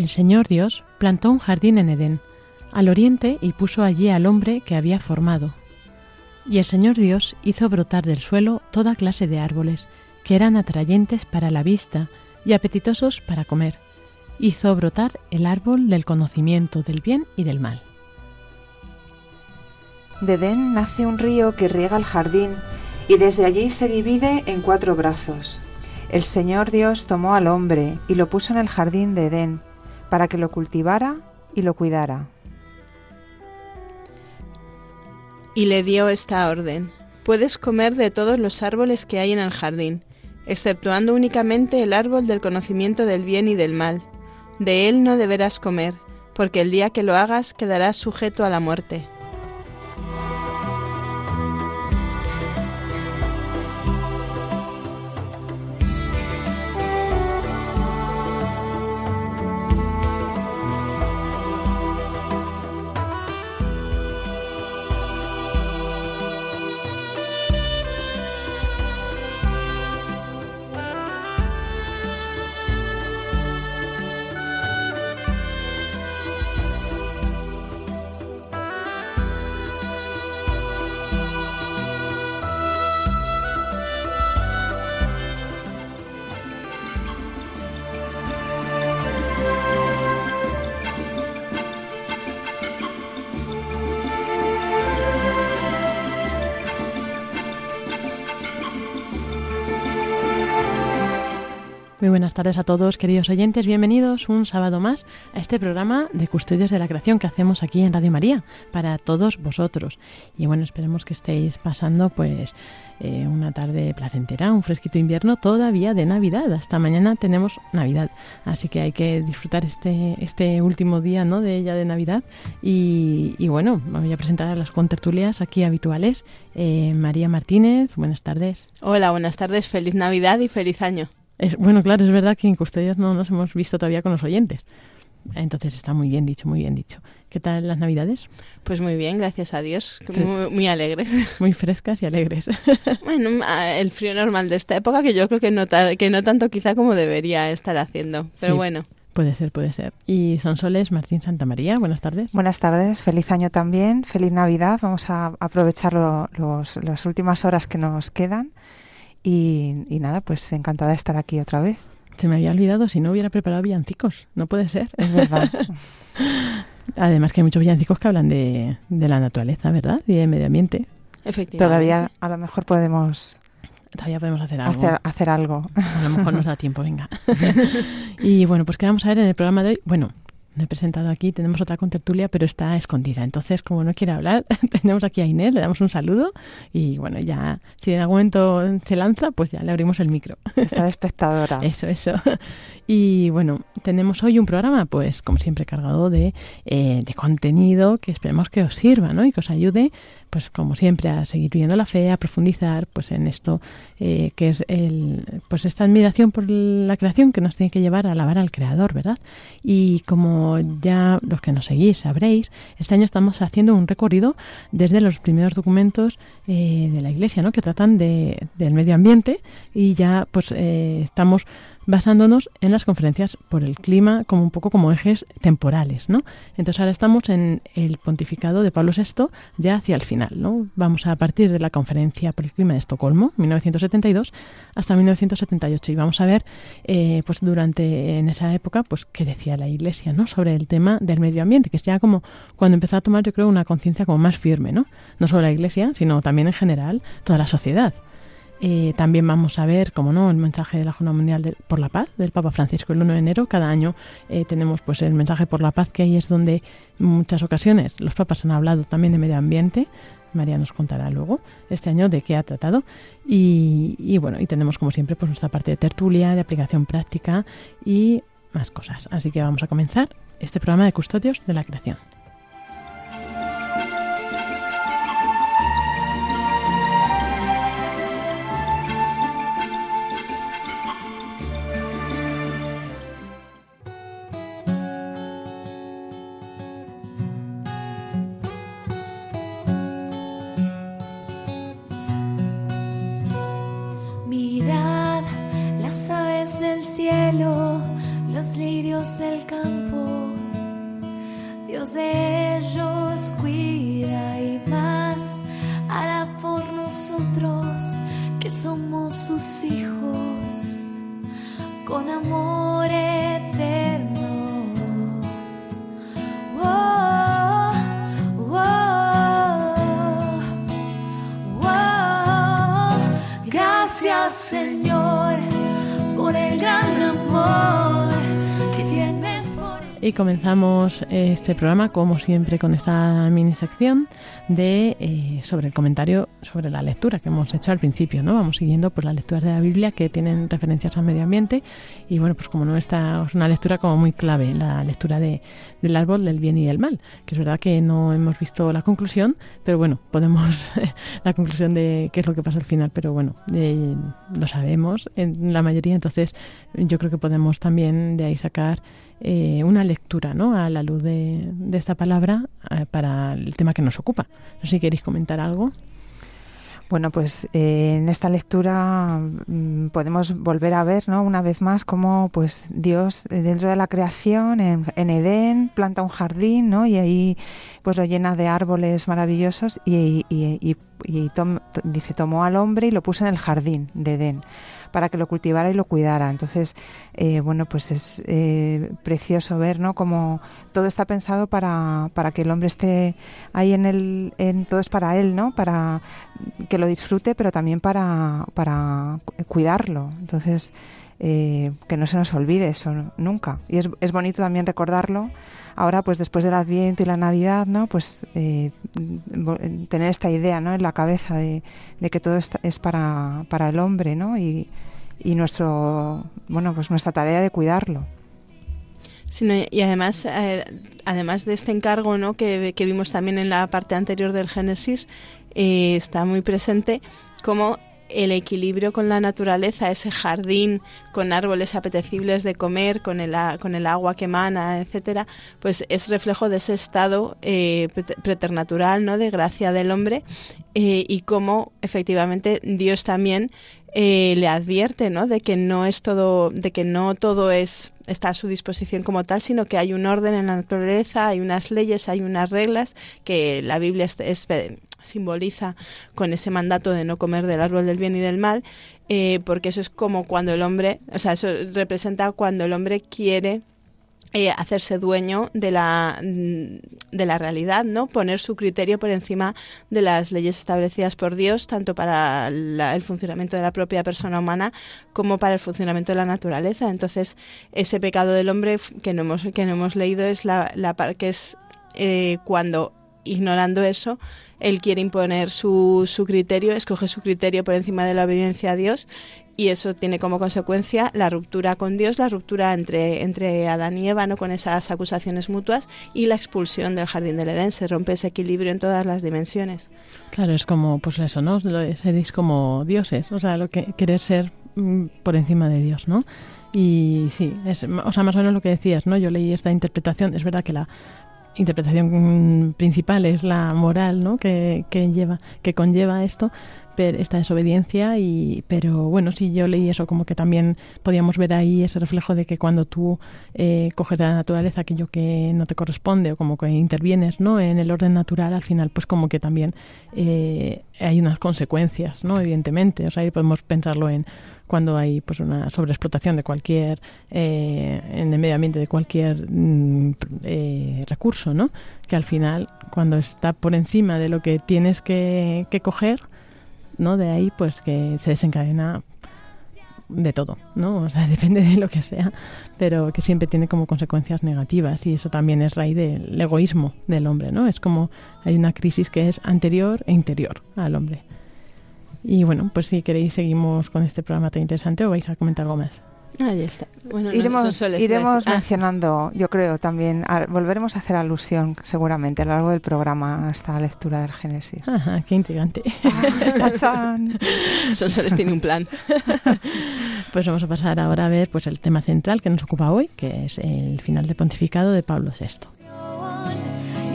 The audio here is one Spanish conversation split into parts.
El Señor Dios plantó un jardín en Edén, al oriente, y puso allí al hombre que había formado. Y el Señor Dios hizo brotar del suelo toda clase de árboles, que eran atrayentes para la vista y apetitosos para comer. Hizo brotar el árbol del conocimiento del bien y del mal. De Edén nace un río que riega el jardín y desde allí se divide en cuatro brazos. El Señor Dios tomó al hombre y lo puso en el jardín de Edén para que lo cultivara y lo cuidara. Y le dio esta orden, puedes comer de todos los árboles que hay en el jardín, exceptuando únicamente el árbol del conocimiento del bien y del mal. De él no deberás comer, porque el día que lo hagas quedarás sujeto a la muerte. Muy buenas tardes a todos, queridos oyentes. Bienvenidos un sábado más a este programa de Custodios de la Creación que hacemos aquí en Radio María para todos vosotros. Y bueno, esperemos que estéis pasando pues eh, una tarde placentera, un fresquito invierno todavía de Navidad. Hasta mañana tenemos Navidad, así que hay que disfrutar este este último día, ¿no? De ella de Navidad. Y, bueno, voy a presentar a las contertulias aquí habituales. Eh, María Martínez, buenas tardes. Hola, buenas tardes, feliz Navidad y feliz año. Es, bueno, claro, es verdad que en Custodios no nos hemos visto todavía con los oyentes. Entonces está muy bien dicho, muy bien dicho. ¿Qué tal las Navidades? Pues muy bien, gracias a Dios. Muy, muy alegres. Muy frescas y alegres. Bueno, el frío normal de esta época que yo creo que no, que no tanto quizá como debería estar haciendo. Pero Sí. bueno. Puede ser, puede ser. Y Sonsoles Martín Santamaría, buenas tardes. Buenas tardes, feliz año también, feliz Navidad. Vamos a aprovechar lo- los- las últimas horas que nos quedan. Y, y nada, pues encantada de estar aquí otra vez. Se me había olvidado si no hubiera preparado villancicos. No puede ser. Es verdad. Además que hay muchos villancicos que hablan de, de la naturaleza, ¿verdad? Y de medio ambiente. Efectivamente. Todavía a lo mejor podemos Todavía podemos hacer algo. hacer, hacer algo. A lo mejor nos da tiempo, venga. y bueno, pues ¿qué vamos a ver en el programa de hoy? Bueno, no he presentado aquí, tenemos otra contertulia, pero está escondida. Entonces, como no quiere hablar, tenemos aquí a Inés, le damos un saludo y bueno, ya, si en algún momento se lanza, pues ya le abrimos el micro. Está de espectadora. Eso, eso. Y bueno, tenemos hoy un programa, pues como siempre, cargado de, eh, de contenido que esperemos que os sirva, ¿no? Y que os ayude, pues como siempre, a seguir viviendo la fe, a profundizar pues en esto eh, que es el, pues esta admiración por la creación que nos tiene que llevar a alabar al Creador, ¿verdad? Y como ya los que nos seguís sabréis, este año estamos haciendo un recorrido desde los primeros documentos eh, de la Iglesia, ¿no? Que tratan de, del medio ambiente y ya pues eh, estamos basándonos en las conferencias por el clima como un poco como ejes temporales, ¿no? Entonces ahora estamos en el pontificado de Pablo VI ya hacia el final, ¿no? Vamos a partir de la conferencia por el clima de Estocolmo, 1972, hasta 1978 y vamos a ver, eh, pues durante en esa época, pues qué decía la Iglesia, ¿no? Sobre el tema del medio ambiente, que es ya como cuando empezó a tomar, yo creo, una conciencia como más firme, ¿no? No solo la Iglesia, sino también en general toda la sociedad. Eh, también vamos a ver, como no, el mensaje de la Jornada Mundial por la Paz del Papa Francisco el 1 de enero. Cada año eh, tenemos pues el mensaje por la paz, que ahí es donde en muchas ocasiones los papas han hablado también de medio ambiente. María nos contará luego este año de qué ha tratado. Y, y bueno, y tenemos como siempre pues nuestra parte de tertulia, de aplicación práctica y más cosas. Así que vamos a comenzar este programa de Custodios de la Creación. De ellos cuida y más hará por nosotros que somos sus hijos. Con amor Y comenzamos este programa, como siempre, con esta mini sección de eh, sobre el comentario sobre la lectura que hemos hecho al principio, ¿no? Vamos siguiendo pues las lecturas de la Biblia que tienen referencias al medio ambiente y bueno, pues como no esta es una lectura como muy clave, la lectura de, del árbol del bien y del mal, que es verdad que no hemos visto la conclusión, pero bueno, podemos la conclusión de qué es lo que pasa al final, pero bueno, eh, lo sabemos en la mayoría, entonces yo creo que podemos también de ahí sacar eh, una lectura ¿no? a la luz de, esta palabra eh, para el tema que nos ocupa. No sé si queréis comentar algo. Bueno, pues eh, en esta lectura mm, podemos volver a ver, ¿no? Una vez más cómo, pues Dios eh, dentro de la creación, en, Edén, planta un jardín, ¿no? Y ahí, pues lo llena de árboles maravillosos y, y- y- y tom- to- dice tomó al hombre y lo puso en el jardín de Edén para que lo cultivara y lo cuidara. Entonces, eh, bueno, pues es eh, precioso ver, ¿no? Como todo está pensado para, para que el hombre esté ahí en el, en todo es para él, ¿no? Para que lo disfrute, pero también para, para cu- cuidarlo. Entonces, eh, que no se nos olvide eso nunca. Y es, es bonito también recordarlo. Ahora, pues después del Adviento y la Navidad, ¿no? Pues eh, vo- tener esta idea, ¿no? En la cabeza de, que todo es para, para el hombre, ¿no? Y, y nuestro, bueno, pues nuestra tarea de cuidarlo. Sino- y además, eh, además de este encargo ¿no? que, que vimos también en la parte anterior del Génesis, eh, está muy presente como el equilibrio con la naturaleza, ese jardín con árboles apetecibles de comer, con el, con el agua que emana, etcétera, pues es reflejo de ese estado eh, prete- preternatural, ¿no? de gracia del hombre eh, y cómo efectivamente Dios también eh, le advierte, ¿no? De que no es todo, de que no todo es está a su disposición como tal, sino que hay un orden en la naturaleza, hay unas leyes, hay unas reglas que la Biblia es- simboliza con ese mandato de no comer del árbol del bien y del mal, eh, porque eso es como cuando el hombre, o sea, eso representa cuando el hombre quiere eh, hacerse dueño de la, mm, de la realidad, ¿no? Poner su criterio por encima de las leyes establecidas por Dios, tanto para la- el funcionamiento de la propia persona humana como para el funcionamiento de la naturaleza. Entonces, ese pecado del hombre que no hemos, que no hemos leído es la, la que es eh, cuando ignorando eso, él quiere imponer su, su criterio, escoge su criterio por encima de la obediencia a Dios y eso tiene como consecuencia la ruptura con Dios, la ruptura entre, entre Adán y Eva, ¿no? con esas acusaciones mutuas y la expulsión del jardín del Edén. Se rompe ese equilibrio en todas las dimensiones. Claro, es como, pues eso, ¿no? Seréis como dioses, o sea, lo que querer ser mm, por encima de Dios, ¿no? Y sí, es, o sea, más o menos lo que decías, ¿no? Yo leí esta interpretación, es verdad que la interpretación principal es la moral, ¿no? Que, que lleva, que conlleva esto, esta desobediencia y pero bueno sí yo leí eso como que también podíamos ver ahí ese reflejo de que cuando tú eh, coges de la naturaleza aquello que no te corresponde o como que intervienes no en el orden natural al final pues como que también eh, hay unas consecuencias no evidentemente o sea ahí podemos pensarlo en cuando hay pues una sobreexplotación de cualquier eh, en el medio ambiente de cualquier mm, recurso no que al final cuando está por encima de lo que tienes que, que coger ¿no? De ahí pues que se desencadena de todo, ¿no? O sea, depende de lo que sea, pero que siempre tiene como consecuencias negativas y eso también es raíz del egoísmo del hombre, ¿no? Es como hay una crisis que es anterior e interior al hombre. Y bueno, pues si queréis seguimos con este programa tan interesante o vais a comentar algo más. Ahí está. iremos iremos ah. mencionando, yo creo también, volveremos a hacer alusión seguramente a lo largo del programa a esta lectura del Génesis. Ajá, qué intrigante. Ah, Sonsoles tiene un plan. pues vamos a pasar ahora a ver pues el tema central que nos ocupa hoy, que es el final del pontificado de Pablo VI.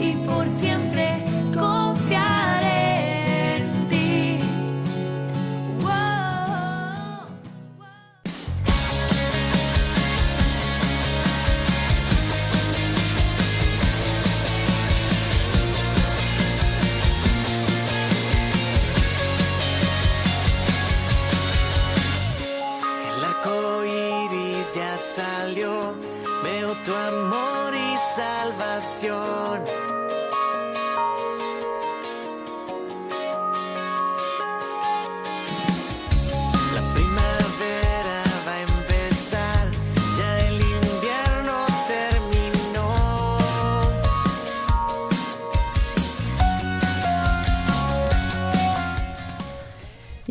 Y por siempre salió, veo tu amor y salvación.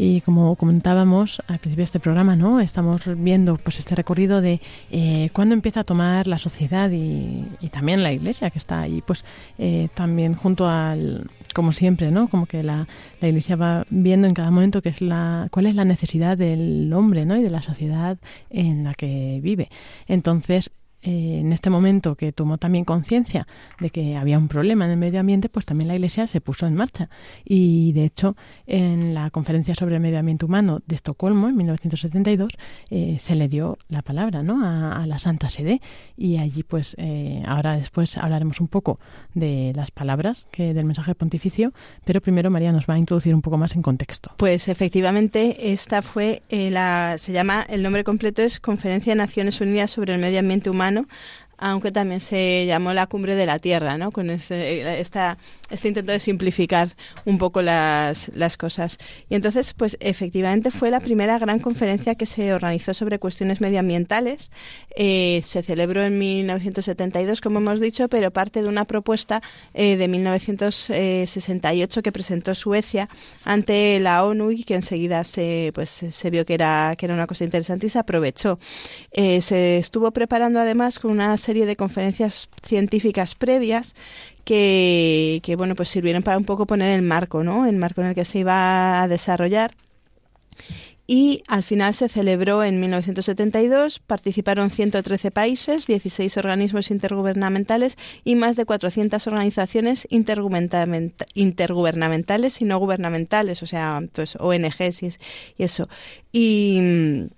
Y como comentábamos al principio de este programa, ¿no? Estamos viendo pues este recorrido de eh, cuándo empieza a tomar la sociedad y, también la iglesia que está ahí, pues eh, también junto al, como siempre, ¿no? Como que la, la iglesia va viendo en cada momento qué es la, cuál es la necesidad del hombre, ¿no? Y de la sociedad en la que vive. Entonces, eh, en este momento que tomó también conciencia de que había un problema en el medio ambiente, pues también la Iglesia se puso en marcha. Y de hecho, en la conferencia sobre el medio ambiente humano de Estocolmo, en 1972, eh, se le dio la palabra ¿no? a, la Santa Sede. Y allí, pues, eh, ahora después hablaremos un poco de las palabras que del mensaje pontificio, pero primero María nos va a introducir un poco más en contexto. Pues efectivamente, esta fue la, se llama, el nombre completo es Conferencia de Naciones Unidas sobre el Medio Ambiente Humano humano aunque también se llamó la cumbre de la Tierra, ¿no? Con este, esta, este intento de simplificar un poco las, cosas. Y entonces, pues efectivamente fue la primera gran conferencia que se organizó sobre cuestiones medioambientales. Eh, se celebró en 1972, como hemos dicho, pero parte de una propuesta eh, de 1968 que presentó Suecia ante la ONU y que enseguida se, pues, se vio que era, que era una cosa interesante y se aprovechó. Eh, se estuvo preparando además con una serie de conferencias científicas previas que, que, bueno, pues sirvieron para un poco poner el marco, ¿no? El marco en el que se iba a desarrollar. Y al final se celebró en 1972, participaron 113 países, 16 organismos intergubernamentales y más de 400 organizaciones intergubernamentales y no gubernamentales, o sea, pues ONGs y, eso. Y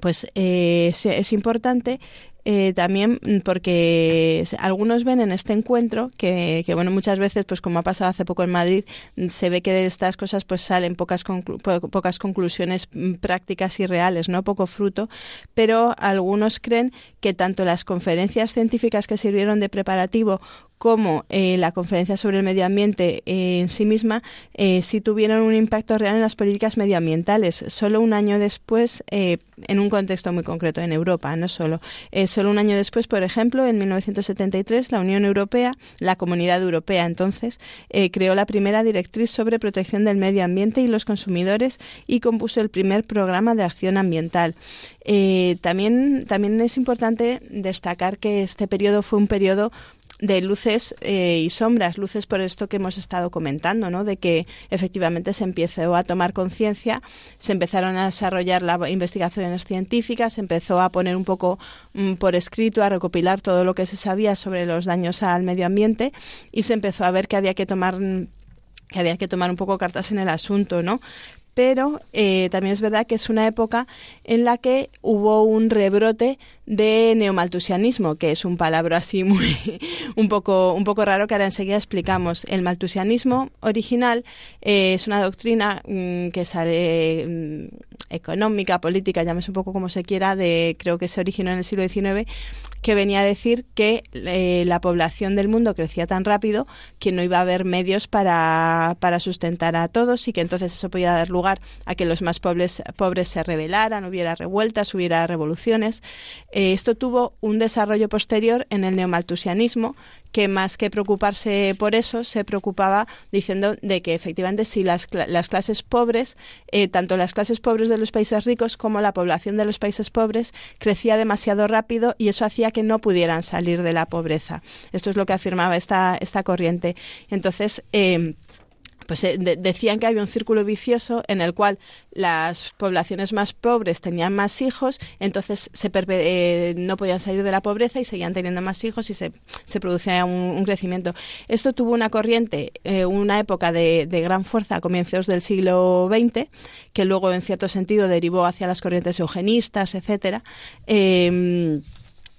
pues eh, es importante eh, también porque algunos ven en este encuentro que, bueno, muchas veces, pues como ha pasado hace poco en Madrid, se ve que de estas cosas pues salen pocas, pocas conclusiones prácticas y reales, ¿no? Poco fruto, pero algunos creen que tanto las conferencias científicas que sirvieron de preparativo como eh, la conferencia sobre el medio ambiente eh, en sí misma eh, sí tuvieron un impacto real en las políticas medioambientales. Solo un año después, en un contexto muy concreto en Europa, no solo, solo un año después, por ejemplo, en 1973, la Unión Europea, la Comunidad Europea entonces, eh, creó la primera directriz sobre protección del medio ambiente y los consumidores y compuso el primer programa de acción ambiental. Eh, también, también es importante destacar que este periodo fue un periodo de luces eh, y sombras, luces por esto que hemos estado comentando, ¿no? de que efectivamente se empezó a tomar conciencia, se empezaron a desarrollar las investigaciones científicas, se empezó a poner un poco mm, por escrito, a recopilar todo lo que se sabía sobre los daños al medio ambiente y se empezó a ver que había que tomar que había que tomar un poco cartas en el asunto, ¿no? Pero eh, también es verdad que es una época en la que hubo un rebrote de neomaltusianismo, que es un palabra así muy un poco un poco raro que ahora enseguida explicamos. El maltusianismo original eh, es una doctrina mm, que sale mm, económica, política, llámese un poco como se quiera, de creo que se originó en el siglo XIX, que venía a decir que eh, la población del mundo crecía tan rápido que no iba a haber medios para, para sustentar a todos y que entonces eso podía dar lugar a que los más pobres, pobres se rebelaran, hubiera revueltas, hubiera revoluciones. Eh, esto tuvo un desarrollo posterior en el neomaltusianismo, que más que preocuparse por eso, se preocupaba diciendo de que efectivamente si las, las clases pobres, eh, tanto las clases pobres de los países ricos como la población de los países pobres, crecía demasiado rápido y eso hacía que no pudieran salir de la pobreza. Esto es lo que afirmaba esta, esta corriente. Entonces, eh, pues eh, decían que había un círculo vicioso en el cual las poblaciones más pobres tenían más hijos, entonces se eh, no podían salir de la pobreza y seguían teniendo más hijos y se, se producía un, crecimiento. Esto tuvo una corriente, eh, una época de, de, gran fuerza a comienzos del siglo XX, que luego en cierto sentido derivó hacia las corrientes eugenistas, etcétera.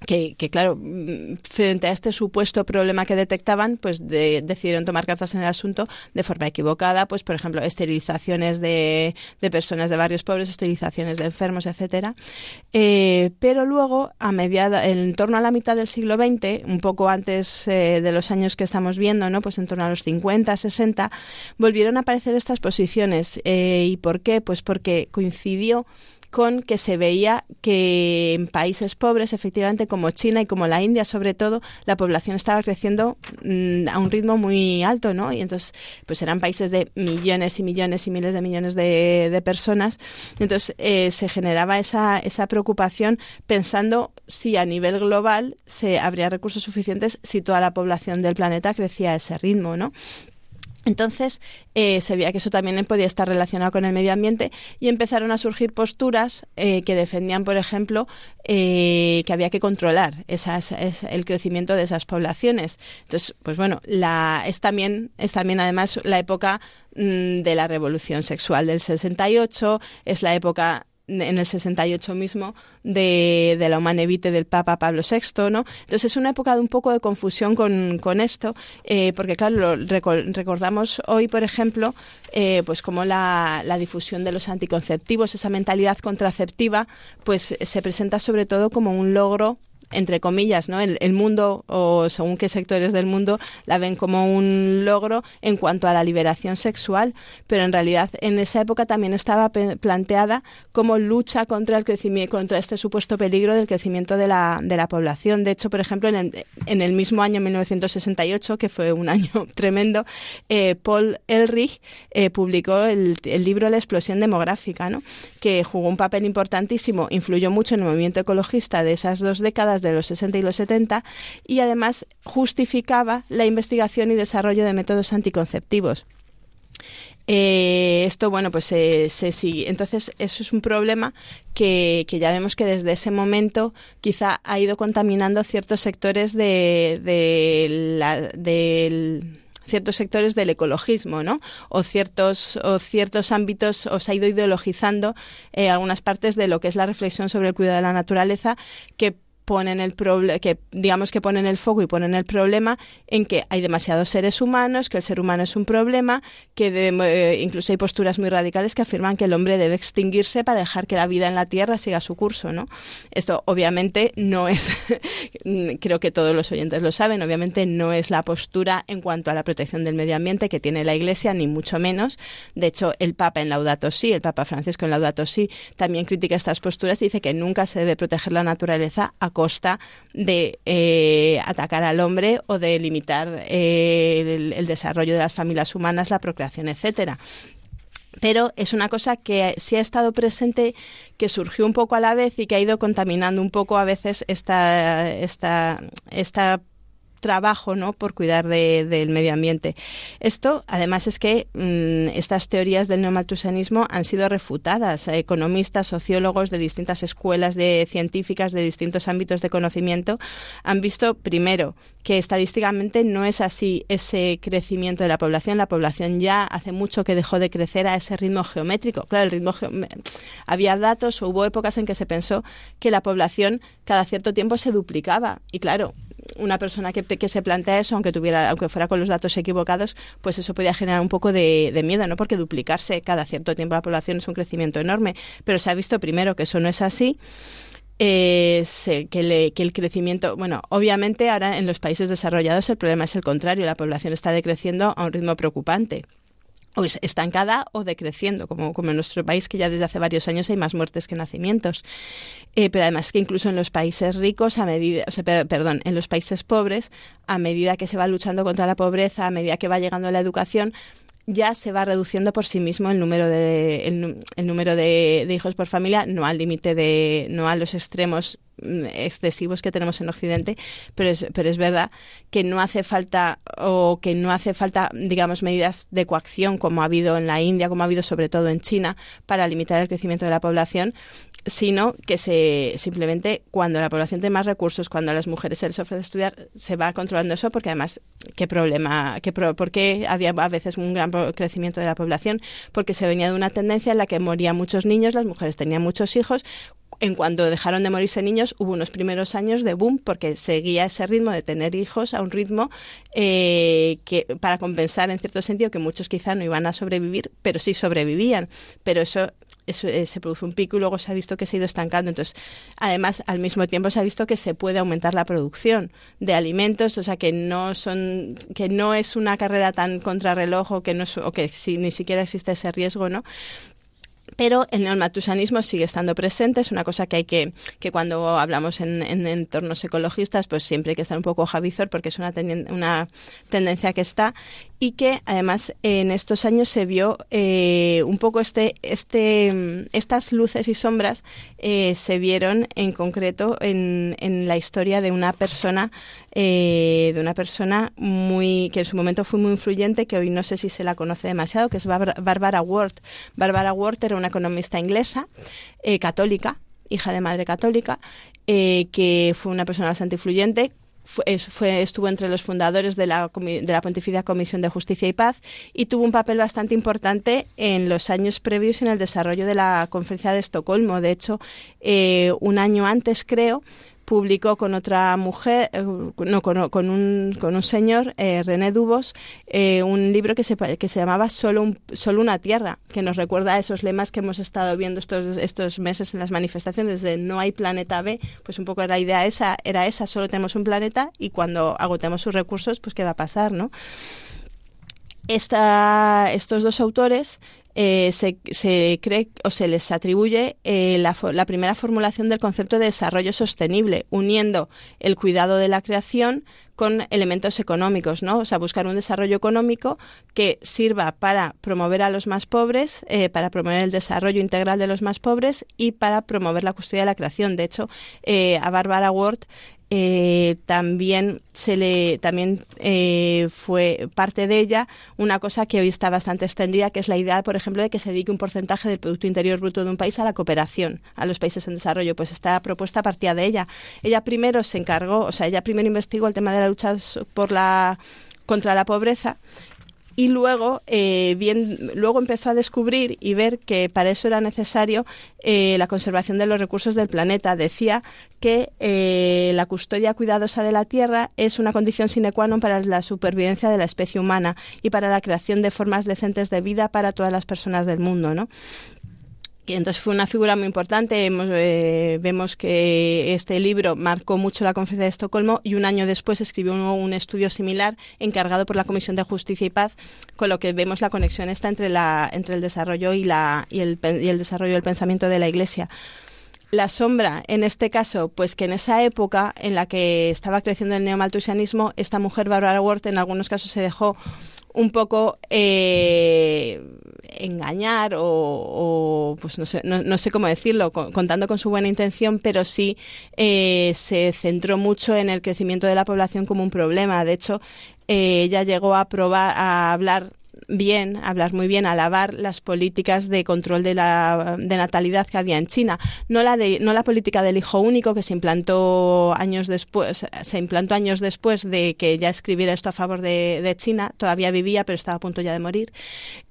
Que, claro, mm, frente a este supuesto problema que detectaban, pues decidieron tomar cartas en el asunto de forma equivocada, pues por ejemplo, esterilizaciones de, de personas de barrios pobres, esterilizaciones de enfermos, etcétera. Eh, pero luego, a mediada, en torno a la mitad del siglo XX, un poco antes eh, de los años que estamos viendo, ¿no? Pues en torno a los 50, 60, volvieron a aparecer estas posiciones. Eh, ¿Y por qué? Pues porque coincidió con que se veía que en países pobres, efectivamente, como China y como la India, sobre todo, la población estaba creciendo mm, a un ritmo muy alto, ¿no? Y entonces, pues eran países de millones y millones y miles de millones de, personas. Entonces, eh, se generaba esa, esa preocupación pensando si a nivel global se habría recursos suficientes si toda la población del planeta crecía a ese ritmo, ¿no? Entonces eh, se veía que eso también podía estar relacionado con el medio ambiente y empezaron a surgir posturas eh, que defendían, por ejemplo, eh, que había que controlar esas, el crecimiento de esas poblaciones. Entonces, pues bueno, la, es también es también además la época mm, de la revolución sexual del 68, es la época en el 68 mismo de, de la Humanevite del Papa Pablo VI, ¿no? Entonces es una época de un poco de confusión con, con esto, eh, porque claro, recordamos hoy, por ejemplo, eh, pues como la, la, difusión de los anticonceptivos, esa mentalidad contraceptiva, pues se presenta sobre todo como un logro entre comillas, ¿no? El, mundo, o según qué sectores del mundo, la ven como un logro en cuanto a la liberación sexual, pero en realidad en esa época también estaba planteada como lucha contra el crecimiento, contra este supuesto peligro del crecimiento de la, de la población. De hecho, por ejemplo, en el, en el mismo año 1968, que fue un año tremendo, eh, Paul Elrich eh, publicó el, el, libro La explosión demográfica, ¿no? que jugó un papel importantísimo, influyó mucho en el movimiento ecologista de esas dos décadas de los 60 y los 70 y además justificaba la investigación y desarrollo de métodos anticonceptivos. Eh, esto, bueno, pues se, sigue. Entonces, eso es un problema que, ya vemos que desde ese momento quizá ha ido contaminando ciertos sectores de, del ciertos sectores del ecologismo, ¿no? O ciertos, o ciertos ámbitos, o se ha ido ideologizando eh, algunas partes de lo que es la reflexión sobre el cuidado de la naturaleza, que ponen el que digamos que ponen el foco y ponen el problema en que hay demasiados seres humanos, que el ser humano es un problema, que eh, incluso hay posturas muy radicales que afirman que el hombre debe extinguirse para dejar que la vida en la Tierra siga su curso, ¿no? Esto obviamente no es, creo que todos los oyentes lo saben, obviamente no es la postura en cuanto a la protección del medio ambiente que tiene la Iglesia, ni mucho menos. De hecho, el Papa en Laudato Si, el Papa Francisco en Laudato Si, también critica estas posturas y dice que nunca se debe proteger la naturaleza a costa de eh, atacar al hombre o de limitar eh, el, el desarrollo de las familias humanas, la procreación, etcétera. Pero es una cosa que sí ha estado presente, que surgió un poco a la vez y que ha ido contaminando un poco a veces esta, esta, esta trabajo ¿no? por cuidar de- del medio ambiente. Esto, además, es que mm, estas teorías del neomaltusianismo han sido refutadas. Economistas, sociólogos de distintas escuelas de científicas de distintos ámbitos de conocimiento han visto, primero, que estadísticamente no es así ese crecimiento de la población. La población ya hace mucho que dejó de crecer a ese ritmo geométrico. Claro, el ritmo había datos o hubo épocas en que se pensó que la población cada cierto tiempo se duplicaba. Y claro, una persona que, que se plantea eso, aunque tuviera, aunque fuera con los datos equivocados, pues eso podía generar un poco de, de miedo, ¿no? Porque duplicarse cada cierto tiempo la población es un crecimiento enorme. Pero se ha visto primero que eso no es así. eh, que, le- que el crecimiento, bueno, obviamente ahora en los países desarrollados el problema es el contrario, la población está decreciendo a un ritmo preocupante o es estancada o decreciendo, como, como en nuestro país, que ya desde hace varios años hay más muertes que nacimientos. Eh, pero además que incluso en los países ricos, a medida, o sea, per- perdón, en los países pobres, a medida que se va luchando contra la pobreza, a medida que va llegando la educación, ya se va reduciendo por sí mismo el número de el, el número de, de hijos por familia, no al límite de, no a los extremos mm, excesivos que tenemos en Occidente, pero es, pero es verdad que no hace falta o que no hace falta, digamos, medidas de coacción como ha habido en la India, como ha habido sobre todo en China, para limitar el crecimiento de la población, sino que se simplemente cuando la población tiene más recursos, cuando a las mujeres se les ofrece estudiar, se va controlando eso porque además qué problema, qué pro, por qué había a veces un gran crecimiento de la población, porque se venía de una tendencia en la que morían muchos niños, las mujeres tenían muchos hijos, en cuanto dejaron de morirse niños, hubo unos primeros años de boom porque seguía ese ritmo de tener hijos a un ritmo eh, que para compensar en cierto sentido que muchos quizá no iban a sobrevivir, pero sí sobrevivían. Pero eso, eso eh, se produjo un pico y luego se ha visto que se ha ido estancando. Entonces, además, al mismo tiempo se ha visto que se puede aumentar la producción de alimentos, o sea que no son, que no es una carrera tan contrarreloj o que no es- o que si, ni siquiera existe ese riesgo, ¿no? Pero el neomatusanismo sigue estando presente, es una cosa que hay que, que cuando hablamos en, en entornos ecologistas, pues siempre hay que estar un poco javizor porque es una, una tendencia que está y que además en estos años se vio eh, un poco este, este, estas luces y sombras eh, se vieron en concreto en, en la historia de una persona eh, de una persona muy que en su momento fue muy influyente que hoy no sé si se la conoce demasiado que es Barbara, Barbara Ward. Barbara Ward era una economista inglesa eh, católica hija de madre católica eh, que fue una persona bastante influyente fue, fue- estuvo entre los fundadores de la, de la Pontificia Comisión de Justicia y Paz y tuvo un papel bastante importante en los años previos en el desarrollo de la Conferencia de Estocolmo. De hecho, eh, un año antes, creo, publicó con otra mujer, eh, no, con, con un, con un señor, eh, René Dubos, eh, un libro que se, que se llamaba Solo, un- Solo una tierra, que nos recuerda a esos lemas que hemos estado viendo estos, estos meses en las manifestaciones de no hay planeta B, pues un poco la idea esa, era esa, solo tenemos un planeta y cuando agotemos sus recursos, pues qué va a pasar, ¿no? Esta, estos dos autores eh, se, se cree o se les atribuye eh, la, primera formulación del concepto de desarrollo sostenible, uniendo el cuidado de la creación con elementos económicos, ¿no? O sea, buscar un desarrollo económico que sirva para promover a los más pobres, eh, para promover el desarrollo integral de los más pobres y para promover la custodia de la creación. De hecho, a Barbara Ward eh, también se le también eh, fue parte de ella una cosa que hoy está bastante extendida que es la idea por ejemplo de que se dedique un porcentaje del producto interior bruto de un país a la cooperación a los países en desarrollo. Pues esta propuesta partía de ella. Ella primero se encargó o sea ella primero investigó el tema de la lucha por la contra la pobreza y luego, eh, bien, luego empezó a descubrir y ver que para eso era necesario eh, la conservación de los recursos del planeta. Decía que eh, la custodia cuidadosa de la Tierra es una condición sine qua non para la supervivencia de la especie humana y para la creación de formas decentes de vida para todas las personas del mundo, ¿no? Entonces fue una figura muy importante. Eh, vemos que este libro marcó mucho la conferencia de Estocolmo y un año después escribió un, estudio similar encargado por la Comisión de Justicia y Paz, con lo que vemos la conexión esta entre, el desarrollo y, el, y el desarrollo del pensamiento de la Iglesia. La sombra, en este caso, pues que en esa época en la que estaba creciendo el neomaltusianismo, esta mujer, Barbara Ward, en algunos casos se dejó un poco eh, engañar o, pues no sé, no, no sé cómo decirlo, con- contando con su buena intención, pero sí eh, se centró mucho en el crecimiento de la población como un problema. De hecho, eh, ella llegó a probar a hablar bien, hablar muy bien, alabar las políticas de control de la de natalidad que había en China, no la de, no la política del hijo único que se implantó años después, se implantó años después de que ella escribiera esto a favor de, de China, todavía vivía pero estaba a punto ya de morir,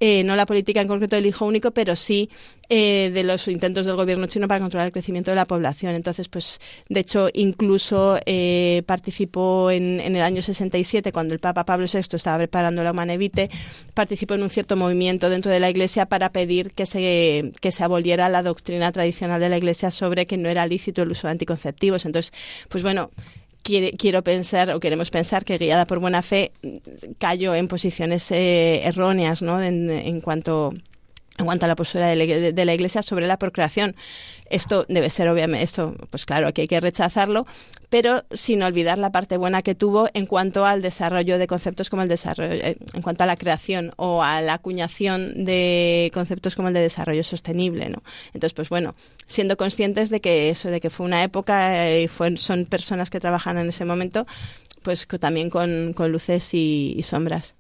eh, no la política en concreto del hijo único, pero sí eh, de los intentos del gobierno chino para controlar el crecimiento de la población. Entonces, pues, de hecho, incluso eh, participó en, en el año 67, cuando el Papa Pablo VI estaba preparando la Humanevite, participó en un cierto movimiento dentro de la Iglesia para pedir que se, que se aboliera la doctrina tradicional de la Iglesia sobre que no era lícito el uso de anticonceptivos. Entonces, pues bueno, quiero pensar o queremos pensar que guiada por buena fe cayó en posiciones eh, erróneas ¿no? en, en cuanto en cuanto a la postura de la, Iglesia sobre la procreación. Esto debe ser, obviamente, esto, pues claro, que hay que rechazarlo, pero sin olvidar la parte buena que tuvo en cuanto al desarrollo de conceptos como el desarrollo, eh, en cuanto a la creación o a la acuñación de conceptos como el de desarrollo sostenible, ¿no? Entonces, pues bueno, siendo conscientes de que eso, de que fue una época eh, y son personas que trabajan en ese momento, pues también con, luces y sombras.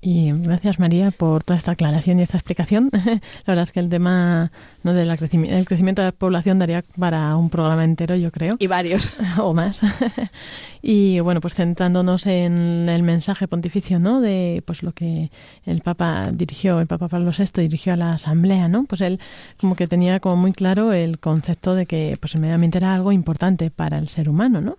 Y gracias María por toda esta aclaración y esta explicación. la verdad es que el tema ¿no? del crecimiento, el crecimiento de la población daría para un programa entero, yo creo. Y varios. o más. y bueno, pues centrándonos en el mensaje pontificio, ¿no? De pues lo que el Papa dirigió, el Papa Pablo VI dirigió a la Asamblea, ¿no? Pues él como que tenía como muy claro el concepto de que pues el medio ambiente era algo importante para el ser humano, ¿no?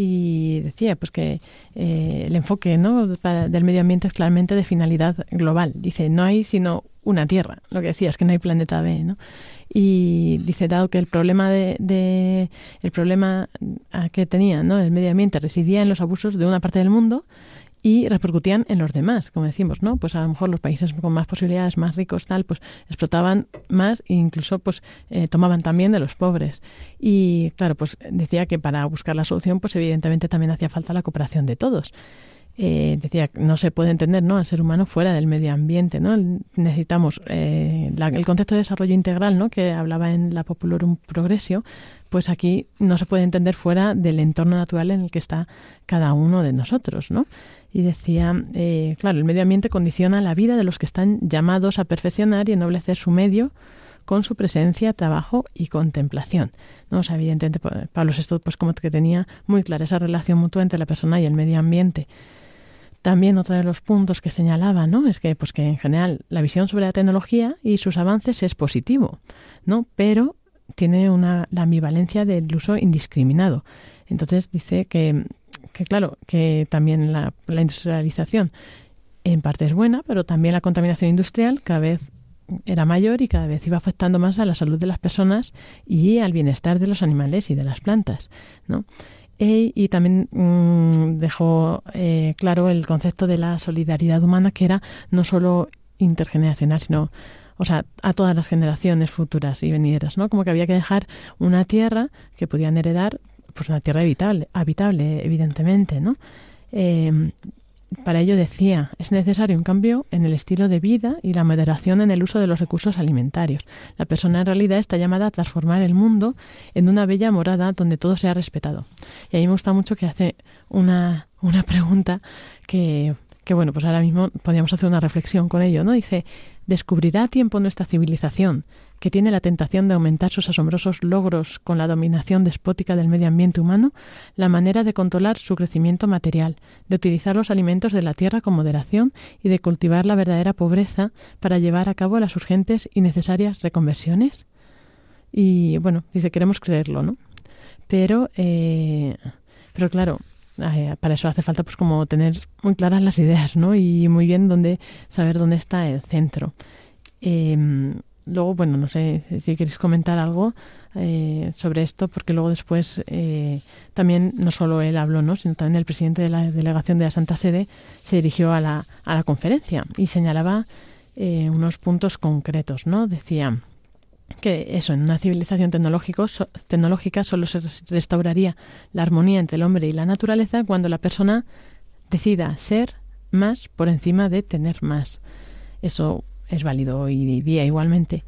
Y decía pues que eh, el enfoque ¿no? del medio ambiente es claramente de finalidad global. Dice, no hay sino una Tierra, lo que decía es que no hay planeta B, ¿no? Y dice, dado que el problema de, de- el problema ah, que tenía ¿no? el medio ambiente residía en los abusos de una parte del mundo y repercutían en los demás, como decimos, ¿no? Pues a lo mejor los países con más posibilidades, más ricos, tal, pues explotaban más e incluso pues eh, tomaban también de los pobres. Y claro, pues decía que para buscar la solución, pues evidentemente también hacía falta la cooperación de todos. Eh, decía no se puede entender ¿no? al ser humano fuera del medio ambiente no necesitamos eh, la- el concepto de desarrollo integral ¿no? que hablaba en la Populorum Progressio pues aquí no se puede entender fuera del entorno natural en el que está cada uno de nosotros no y decía eh, claro el medio ambiente condiciona la vida de los que están llamados a perfeccionar y ennoblecer su medio con su presencia, trabajo y contemplación. ¿no? O sea, evidentemente, pa- Pablo VI pues como que tenía muy clara esa relación mutua entre la persona y el medio ambiente. También otro de los puntos que señalaba, ¿no? Es que, pues que en general la visión sobre la tecnología y sus avances es positivo, ¿no? Pero tiene una la ambivalencia del uso indiscriminado. Entonces dice que, que claro, que también la, la industrialización en parte es buena, pero también la contaminación industrial cada vez era mayor y cada vez iba afectando más a la salud de las personas y al bienestar de los animales y de las plantas, ¿no? E- y también mm, dejó eh, claro el concepto de la solidaridad humana que era no solo intergeneracional, sino o sea, a todas las generaciones futuras y venideras, ¿no? Como que había que dejar una tierra que podían heredar, pues una tierra habitable, habitable evidentemente, ¿no? Eh, para ello decía, es necesario un cambio en el estilo de vida y la moderación en el uso de los recursos alimentarios. La persona en realidad está llamada a transformar el mundo en una bella morada donde todo sea respetado. Y a mí me gusta mucho que hace una, una pregunta que, que, bueno, pues ahora mismo podríamos hacer una reflexión con ello, ¿no? Dice, ¿descubrirá a tiempo nuestra civilización que tiene la tentación de aumentar sus asombrosos logros con la dominación despótica del medio ambiente humano, la manera de controlar su crecimiento material, de utilizar los alimentos de la tierra con moderación y de cultivar la verdadera pobreza para llevar a cabo las urgentes y necesarias reconversiones? Y bueno, dice, queremos creerlo, ¿no? Pero, eh, pero claro, eh, para eso hace falta pues como tener muy claras las ideas, ¿no? Y muy bien dónde, saber dónde está el centro. Eh, luego, bueno, no sé si queréis comentar algo eh, sobre esto, porque luego después eh, también no solo él habló, ¿no? sino también el presidente de la delegación de la Santa Sede se dirigió a la, a la conferencia y señalaba eh, unos puntos concretos, ¿no? Decía, que eso, en una civilización tecnológico, tecnológica solo se restauraría la armonía entre el hombre y la naturaleza cuando la persona decida ser más por encima de tener más. Eso es válido hoy día igualmente.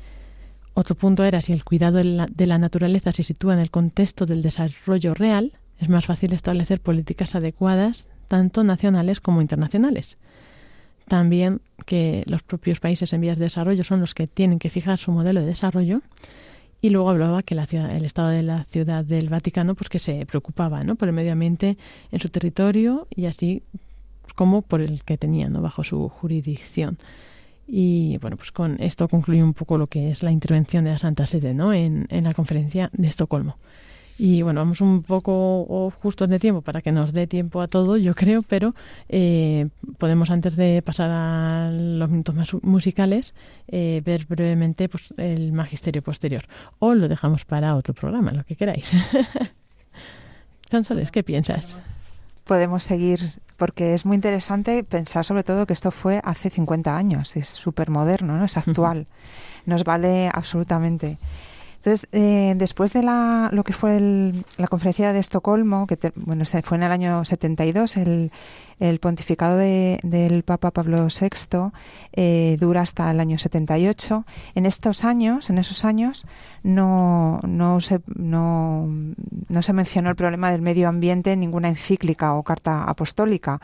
Otro punto era si el cuidado de la, naturaleza se sitúa en el contexto del desarrollo real, es más fácil establecer políticas adecuadas, tanto nacionales como internacionales. También que los propios países en vías de desarrollo son los que tienen que fijar su modelo de desarrollo. Y luego hablaba que la ciudad, el Estado de la Ciudad del Vaticano, pues que se preocupaba ¿no? por el medio ambiente en su territorio y así como por el que tenía ¿no? bajo su jurisdicción. Y bueno, pues con esto concluye un poco lo que es la intervención de la Santa Sede ¿no? en, en la conferencia de Estocolmo. Y bueno, vamos un poco justos de tiempo para que nos dé tiempo a todo, yo creo, pero eh, podemos antes de pasar a los minutos más musicales eh, ver brevemente pues, el magisterio posterior. O lo dejamos para otro programa, lo que queráis. Sonsoles, ¿qué piensas? Podemos seguir, porque es muy interesante pensar sobre todo que esto fue hace 50 años, es súper moderno, ¿no? es actual, nos vale absolutamente. Entonces, eh, después de la, lo que fue la conferencia de Estocolmo, que bueno, se fue en el año 72, el, el pontificado de, del Papa Pablo VI eh, dura hasta el año 78. En estos años, en esos años, no, no, se, no, no se mencionó el problema del medio ambiente en ninguna encíclica o carta apostólica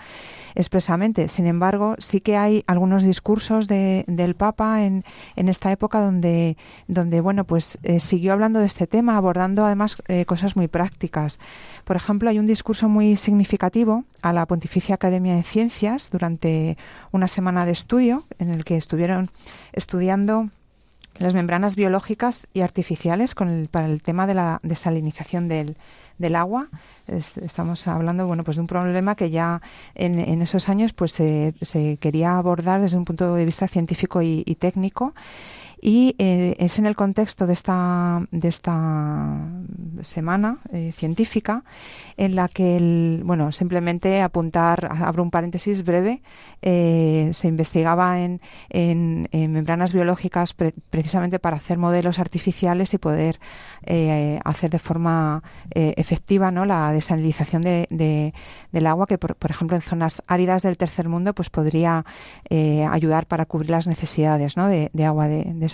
expresamente. Sin embargo, sí que hay algunos discursos de, del Papa en, en esta época donde, donde bueno, pues eh, siguió hablando de este tema, abordando además eh, cosas muy prácticas. Por ejemplo, hay un discurso muy significativo a la Pontificia Academia de Ciencias durante una semana de estudio en el que estuvieron estudiando las membranas biológicas y artificiales con el, para el tema de la desalinización del, agua. estamos hablando bueno, pues de un problema que ya en, esos años pues, se, quería abordar desde un punto de vista científico y técnico y eh, es en el contexto de esta, de esta semana eh, científica en la que, el, bueno, simplemente apuntar, abro un paréntesis breve, eh, se investigaba en, en, membranas biológicas precisamente para hacer modelos artificiales y poder hacer de forma efectiva ¿no? la desalinización de, de, del agua, que por, por, ejemplo en zonas áridas del tercer mundo pues podría ayudar para cubrir las necesidades ¿no? de, de agua de, de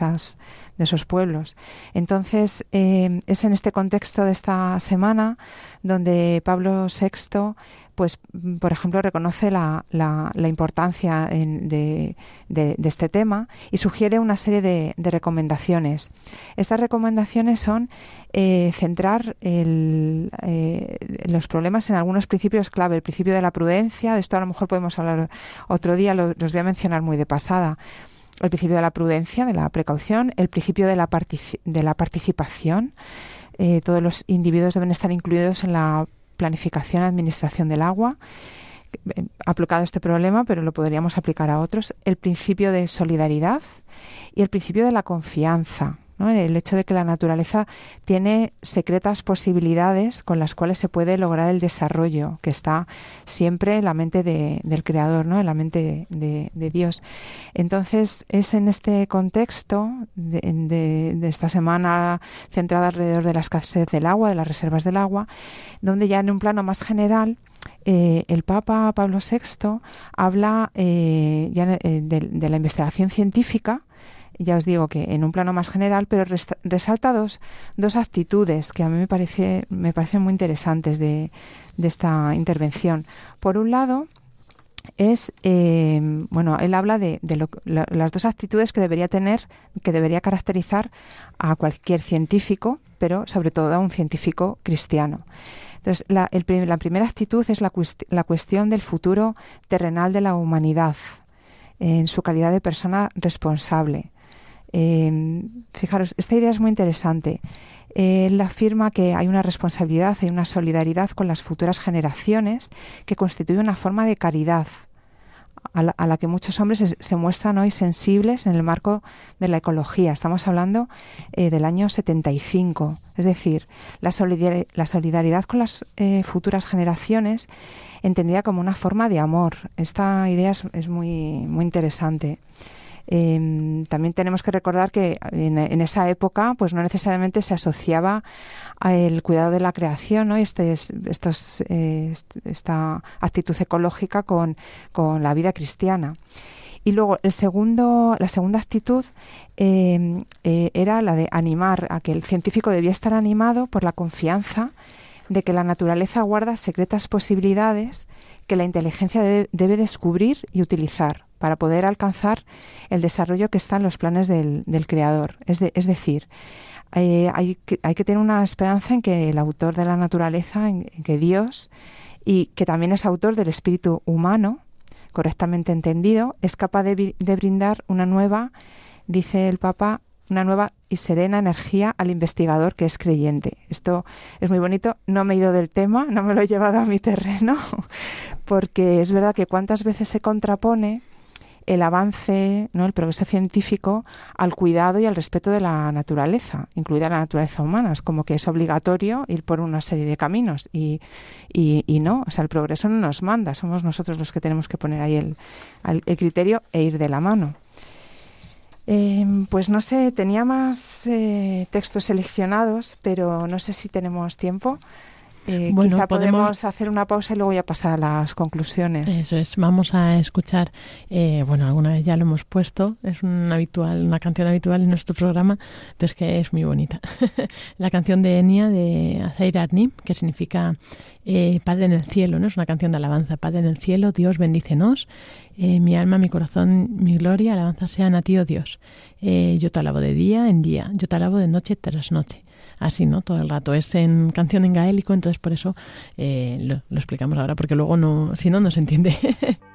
de esos pueblos. Entonces, eh, es en este contexto de esta semana donde Pablo VI pues por ejemplo reconoce la, la, importancia de, este tema y sugiere una serie de, recomendaciones. Estas recomendaciones son eh, centrar eh, los problemas en algunos principios clave. El principio de la prudencia, de esto a lo mejor podemos hablar otro día, lo, los voy a mencionar muy de pasada el principio de la prudencia, de la precaución, el principio de la, de la participación. Eh, todos los individuos deben estar incluidos en la planificación administración del agua. Eh, aplicado este problema, pero lo podríamos aplicar a otros. El principio de solidaridad y el principio de la confianza. El hecho de que la naturaleza tiene secretas posibilidades con las cuales se puede lograr el desarrollo, que está siempre en la mente de, del Creador, en la mente de, Dios. Entonces, es en este contexto de, esta semana centrada alrededor de la escasez del agua, de las reservas del agua, donde ya en un plano más general, eh, el Papa Pablo VI habla eh, ya eh, de, la investigación científica ya os digo que en un plano más general, pero resalta dos, dos actitudes que a mí me, parece, me parecen muy interesantes de, esta intervención. Por un lado, es, eh, bueno, él habla de, lo, la, las dos actitudes que debería tener, que debería caracterizar a cualquier científico, pero sobre todo a un científico cristiano. Entonces, la primera actitud es la, cuest la cuestión del futuro terrenal de la humanidad en su calidad de persona responsable. Eh, fijaros, esta idea es muy interesante. Él afirma que hay una responsabilidad, hay una solidaridad con las futuras generaciones que constituye una forma de caridad a la, que muchos hombres se, muestran hoy sensibles en el marco de la ecología. Estamos hablando eh, del año 75. Es decir, la solidaridad con las eh, futuras generaciones entendida como una forma de amor. Esta idea es, es muy, muy interesante. Em, también tenemos que recordar que en, esa época pues no necesariamente se asociaba al cuidado de la creación ¿no? este, eh, esta actitud ecológica con, con, la vida cristiana. Y luego el segundo, la segunda actitud em, eh, era la de animar a que el científico debía estar animado por la confianza de que la naturaleza guarda secretas posibilidades que la inteligencia debe descubrir y utilizar para poder alcanzar el desarrollo que está en los planes del, creador. Es, decir, eh, hay, que, tener una esperanza en que el autor de la naturaleza, en, que Dios, y que también es autor del espíritu humano, correctamente entendido, es capaz de brindar una nueva, dice el Papa, una nueva y serena energía al investigador que es creyente. Esto es muy bonito. No me he ido del tema, no me lo he llevado a mi terreno, porque es verdad que cuántas veces se contrapone el avance, ¿no? el progreso científico al cuidado y al respeto de la naturaleza, incluida la naturaleza humana. Es como que es obligatorio ir por una serie de caminos y, y, no, o sea, el progreso no nos manda, somos nosotros los que tenemos que poner ahí el, el criterio e ir de la mano. Em, pues no sé, tenía más eh, textos seleccionados, pero no sé si tenemos tiempo. Eh, bueno, quizá podemos... hacer una pausa y luego ya pasar a las conclusiones. Eso es, vamos a escuchar, eh, bueno, alguna vez ya lo hemos puesto, es una habitual, una canción habitual en nuestro programa, pero es que es muy bonita. la canción de Enia de Azair Arnim, que significa eh, Padre en el cielo, ¿no? Es una canción de alabanza, Padre en el cielo, Dios bendícenos, eh, mi alma, mi corazón, mi gloria, alabanza sean a ti, oh Dios. yo te alabo de día en día, yo te alabo de noche tras noche así, ¿no? Todo el rato. Es en canción en gaélico, entonces por eso eh, lo, lo explicamos ahora, porque luego no, si no, no se entiende.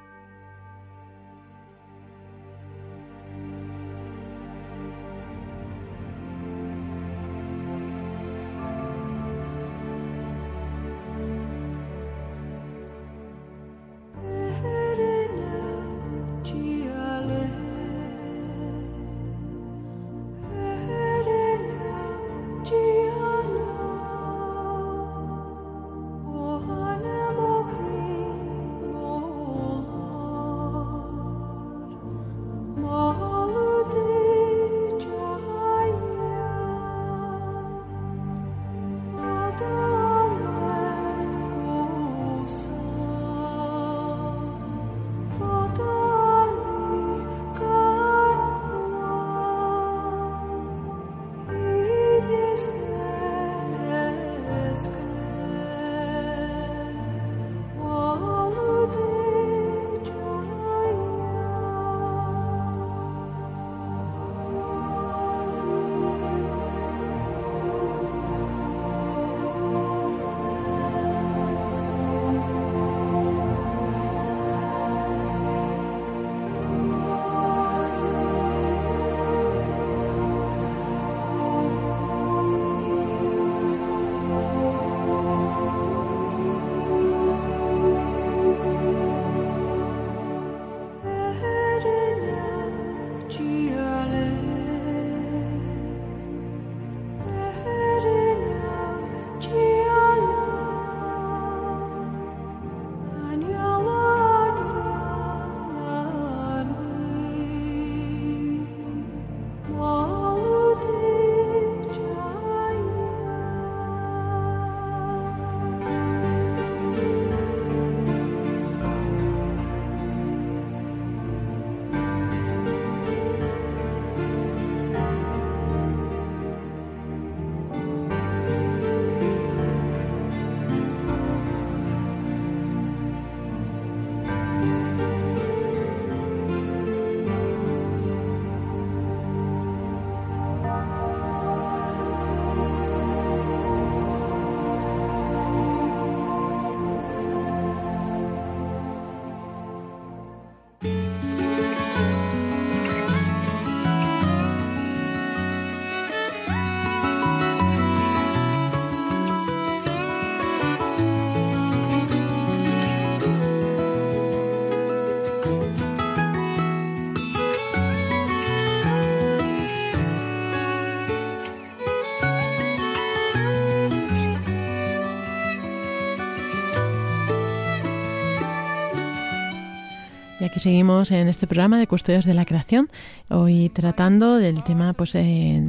seguimos en este programa de Custodios de la Creación, hoy tratando del tema, pues, eh,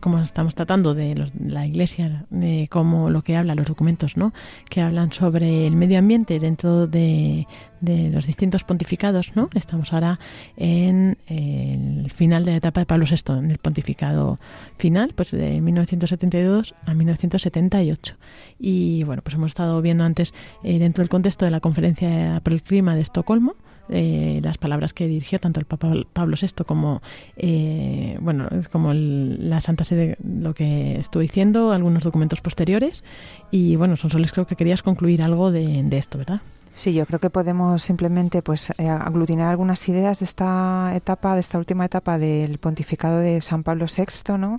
como estamos tratando de la Iglesia, de cómo lo que habla, los documentos, ¿no? Que hablan sobre el medio ambiente dentro de, de los distintos pontificados, ¿no? Estamos ahora en el final de la etapa de Pablo VI, en el pontificado final, pues de 1972 a 1978. Y bueno, pues hemos estado viendo antes, eh, dentro del contexto de la conferencia por el clima de Estocolmo, eh, las palabras que dirigió tanto el Papa Pablo VI como eh, bueno como la Santa Sede lo que estuvo diciendo algunos documentos posteriores. Y bueno son soles creo que querías concluir algo de esto verdad Sí, yo creo que podemos simplemente pues eh, aglutinar algunas ideas de esta etapa, de esta última etapa del pontificado de San Pablo VI, ¿no?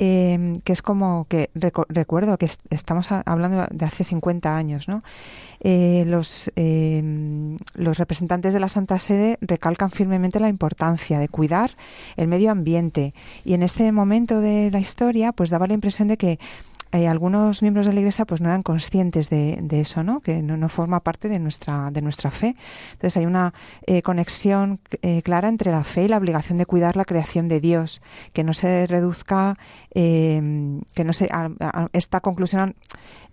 Em, que es como que recuerdo que estamos hablando de hace 50 años, ¿no? Eh, los, em, los representantes de la Santa Sede recalcan firmemente la importancia de cuidar el medio ambiente y en este momento de la historia pues daba la impresión de que eh, algunos miembros de la Iglesia pues no eran conscientes de, eso, ¿no? que no, forma parte de nuestra, de nuestra fe. Entonces hay una eh, conexión eh, clara entre la fe y la obligación de cuidar la creación de Dios, que no se reduzca, que no se, esta conclusión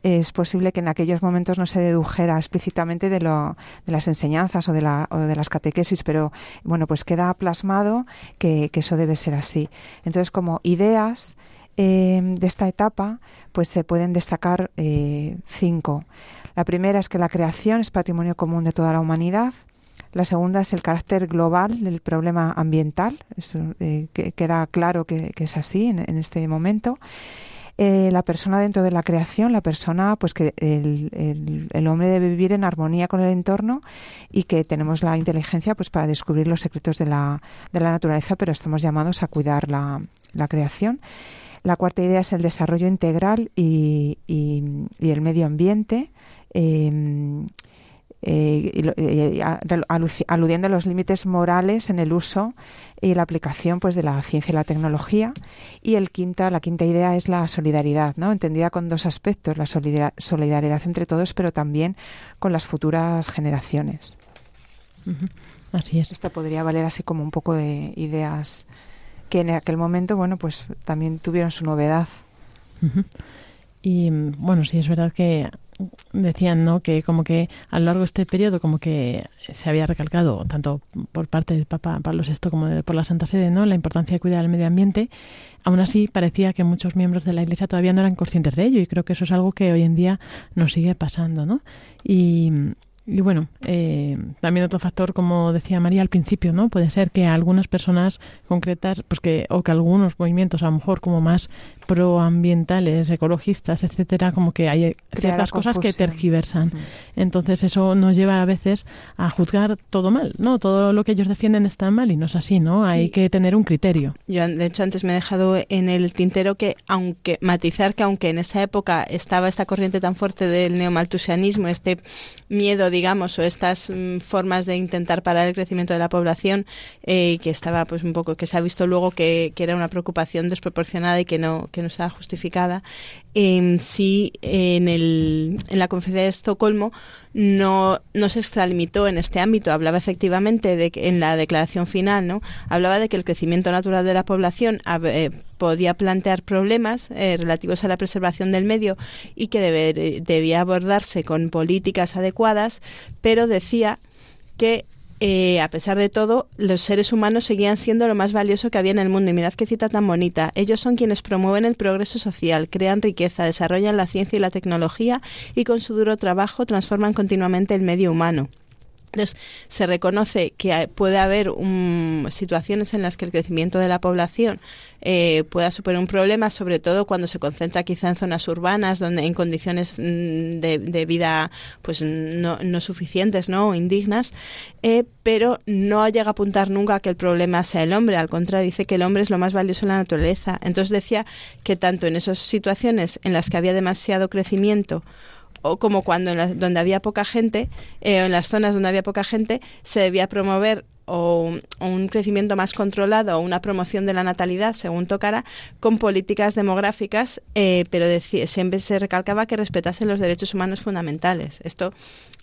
es posible que en aquellos momentos no se dedujera explícitamente de, lo, de las enseñanzas o de, la, o de las catequesis, pero bueno, pues queda plasmado que, que eso debe ser así. Entonces, como ideas Em, de esta etapa, pues se pueden destacar eh, cinco. La primera es que la creación es patrimonio común de toda la humanidad. La segunda es el carácter global del problema ambiental. Eh, que queda claro que, es así en, este momento. Eh, la persona dentro de la creación, la persona, pues que el, el, hombre debe vivir en armonía con el entorno y que tenemos la inteligencia pues para descubrir los secretos de la, de la naturaleza, pero estamos llamados a cuidar la, la creación. La cuarta idea es el desarrollo integral y, el medio ambiente. Em, eh, eh, aludiendo a los límites morales en el uso y la aplicación pues de la ciencia y la tecnología. Y el quinta la quinta idea es la solidaridad no entendida con dos aspectos la solidaridad entre todos pero también con las futuras generaciones. Así es. Esto podría valer así como un poco de ideas que en aquel momento, bueno, pues también tuvieron su novedad. Y bueno, sí es verdad que decían, ¿no? Que como que a lo largo de este periodo como que se había recalcado tanto por parte del Papa Pablo VI como por la Santa Sede, ¿no? La importancia de cuidar el medio ambiente. Aún así parecía que muchos miembros de la Iglesia todavía no eran conscientes de ello y creo que eso es algo que hoy en día nos sigue pasando, ¿no? Y y bueno, eh, también otro factor, como decía María al principio, ¿no? Puede ser que algunas personas concretas, pues que, o que algunos movimientos, a lo mejor como más proambientales, ecologistas, etcétera, como que hay ciertas cosas que tergiversan. Entonces eso nos lleva a veces a juzgar todo mal, ¿no? Todo lo que ellos defienden está mal y no es así, ¿no? Hay que tener un criterio. Yo, de hecho, antes me he dejado en el tintero que, aunque matizar que aunque en esa época estaba esta corriente tan fuerte del neomaltusianismo, este miedo, digamos, o estas mm, formas de intentar parar el crecimiento de la población, eh, que estaba pues un poco, que se ha visto luego que, que era una preocupación desproporcionada y que no, que no estaba justificada, eh, sí en, el, en la conferencia de Estocolmo no, no se extralimitó en este ámbito. Hablaba efectivamente que en la declaración final, ¿no? Hablaba de que el crecimiento natural de la población eh, podía plantear problemas eh, relativos a la preservación del medio y que debía abordarse con políticas adecuadas, pero decía que eh, a pesar de todo, los seres humanos seguían siendo lo más valioso que había en el mundo. Y mirad qué cita tan bonita. Ellos son quienes promueven el progreso social, crean riqueza, desarrollan la ciencia y la tecnología y con su duro trabajo transforman continuamente el medio humano. Entonces, se reconoce que puede haber situaciones en las que el crecimiento de la población eh, pueda suponer un problema, sobre todo cuando se concentra quizá en zonas urbanas, donde en condiciones mm, de, vida pues no, suficientes ¿no? o indignas, eh, pero no llega a apuntar nunca a que el problema sea el hombre, al contrario, dice que el hombre es lo más valioso en la naturaleza. Entonces decía que tanto en esas situaciones en las que había demasiado crecimiento, o como cuando en donde había poca gente, eh, en las zonas donde había poca gente, se debía promover o, un crecimiento más controlado o una promoción de la natalidad, según tocara, con políticas demográficas, eh, pero siempre se recalcaba que respetasen los derechos humanos fundamentales. Esto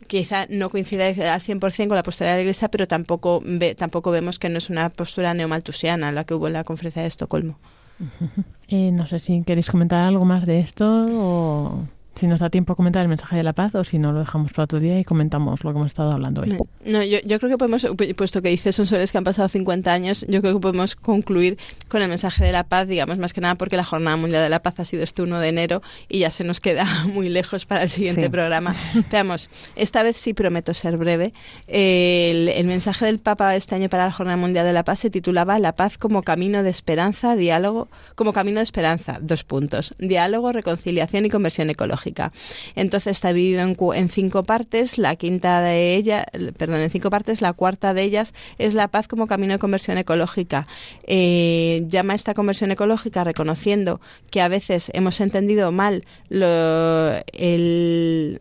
quizá no coincide al 100% con la postura de la Iglesia, pero tampoco, tampoco vemos que no es una postura neomaltusiana la que hubo en la conferencia de Estocolmo. Eh, no sé si queréis comentar algo más de esto o si nos da tiempo a comentar el mensaje de la paz o si no lo dejamos para otro día y comentamos lo que hemos estado hablando hoy. No, yo, yo creo que podemos, puesto que dices son soles que han pasado 50 años, yo creo que podemos concluir con el mensaje de la paz, digamos, más que nada porque la Jornada Mundial de la Paz ha sido este 1 de enero y ya se nos queda muy lejos para el siguiente programa. Veamos, esta vez sí prometo ser breve. El, el mensaje del Papa este año para la Jornada Mundial de la Paz se titulaba La paz como camino de esperanza, diálogo, como camino de esperanza, dos puntos, diálogo, reconciliación y conversión ecológica. Entonces está dividido en, cinco partes. La quinta de ellas, perdón, en cinco partes. La cuarta de ellas es la paz como camino de conversión ecológica. Eh, llama esta conversión ecológica reconociendo que a veces hemos entendido mal el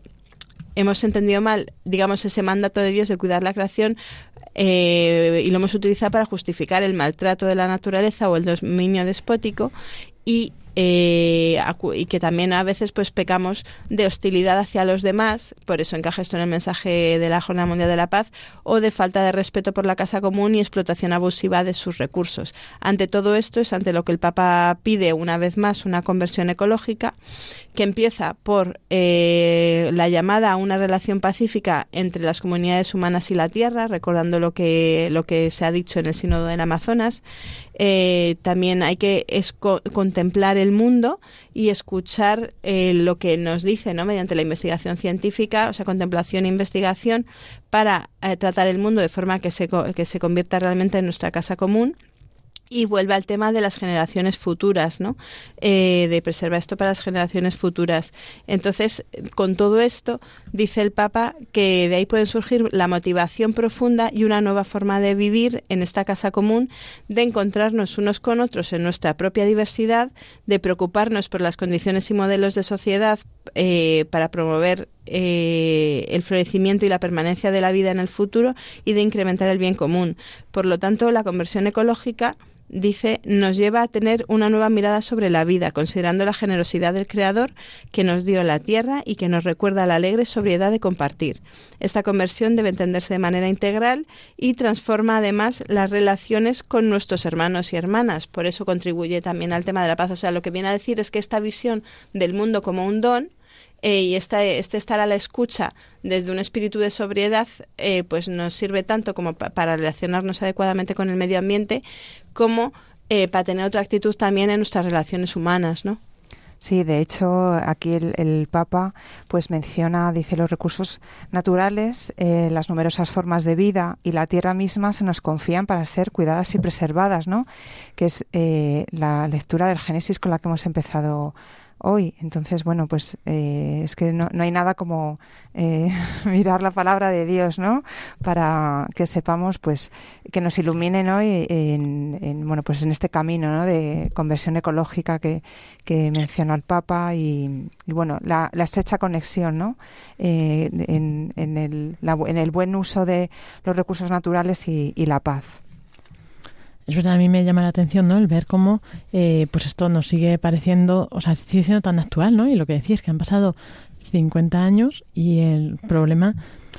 hemos entendido mal, digamos, ese mandato de Dios de cuidar la creación eh, y lo hemos utilizado para justificar el maltrato de la naturaleza o el dominio despótico y eh, y que también a veces pues pecamos de hostilidad hacia los demás, por eso encaja esto en el mensaje de la Jornada Mundial de la Paz, o de falta de respeto por la casa común y explotación abusiva de sus recursos. Ante todo esto es ante lo que el Papa pide una vez más una conversión ecológica que empieza por eh, la llamada a una relación pacífica entre las comunidades humanas y la tierra, recordando lo que, lo que se ha dicho en el Sínodo del Amazonas, eh, también hay que contemplar el mundo y escuchar eh, lo que nos dice, ¿no? Mediante la investigación científica, o sea, contemplación e investigación, para eh, tratar el mundo de forma que se, que se convierta realmente en nuestra casa común y vuelve al tema de las generaciones futuras, ¿no? Eh, de preservar esto para las generaciones futuras. Entonces, con todo esto, dice el Papa que de ahí puede surgir la motivación profunda y una nueva forma de vivir en esta casa común, de encontrarnos unos con otros en nuestra propia diversidad, de preocuparnos por las condiciones y modelos de sociedad eh, para promover eh, el florecimiento y la permanencia de la vida en el futuro y de incrementar el bien común. Por lo tanto, la conversión ecológica dice, nos lleva a tener una nueva mirada sobre la vida, considerando la generosidad del Creador que nos dio la tierra y que nos recuerda la alegre sobriedad de compartir. Esta conversión debe entenderse de manera integral y transforma además las relaciones con nuestros hermanos y hermanas. Por eso contribuye también al tema de la paz. O sea, lo que viene a decir es que esta visión del mundo como un don eh, y este, este, estar a la escucha desde un espíritu de sobriedad eh, pues nos sirve tanto como para relacionarnos adecuadamente con el medio ambiente como eh, para tener otra actitud también en nuestras relaciones humanas, ¿no? Sí, de hecho, aquí el, Papa pues menciona, dice, los recursos naturales, las numerosas formas de vida y la tierra misma se nos confían para ser cuidadas y preservadas, ¿no? Que es la lectura del Génesis con la que hemos empezado hoy. Entonces, bueno, pues eh, es que no, no, hay nada como eh, mirar la palabra de Dios, ¿no? Para que sepamos, pues, que nos iluminen hoy en, bueno, pues en este camino, ¿no? De conversión ecológica que, menciona el Papa y, bueno, la, la, estrecha conexión, ¿no? Eh, en, en, el, en el buen uso de los recursos naturales y la paz es verdad, a mí me llama la atención, ¿no? El ver cómo, eh, pues esto nos sigue pareciendo, o sea, sigue siendo tan actual, ¿no? Y lo que decía es que han pasado 50 años y el problema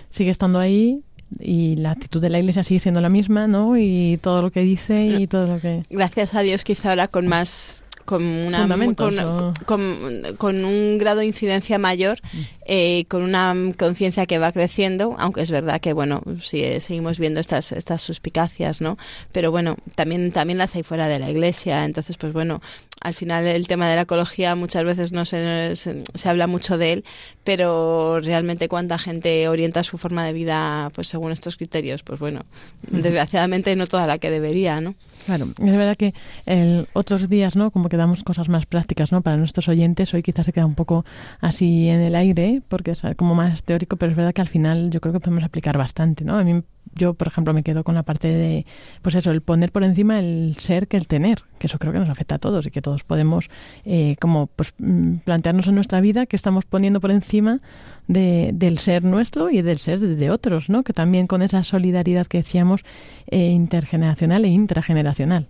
sigue estando ahí y la actitud de la iglesia sigue siendo la misma, ¿no? Y todo lo que dice y todo lo que... Gracias a Dios quizá ahora con más con, una, con, un grado de incidencia mayor, mm. Eh, con una conciencia que va creciendo, aunque es verdad que, bueno, sí, eh, seguimos viendo estas, estas suspicacias, ¿no? Pero bueno, también, también las hay fuera de la iglesia, entonces, pues bueno, al final el tema de la ecología muchas veces no se, se, habla mucho de él, pero realmente cuánta gente orienta su forma de vida pues según estos criterios, pues bueno, desgraciadamente no toda la que debería, ¿no? Claro, es verdad que el, otros días, ¿no? Como que damos cosas más prácticas, ¿no? Para nuestros oyentes, hoy quizás se queda un poco así en el aire, porque es como más teórico, pero es verdad que al final yo creo que podemos aplicar bastante, ¿no? A mí yo, por ejemplo, me quedo con la parte de, pues eso, el poner por encima el ser que el tener, que eso creo que nos afecta a todos y que todos podemos, eh, como, pues, mm, plantearnos en nuestra vida que estamos poniendo por encima de, del ser nuestro y del ser de otros, ¿no? Que también con esa solidaridad que decíamos eh, intergeneracional e intrageneracional.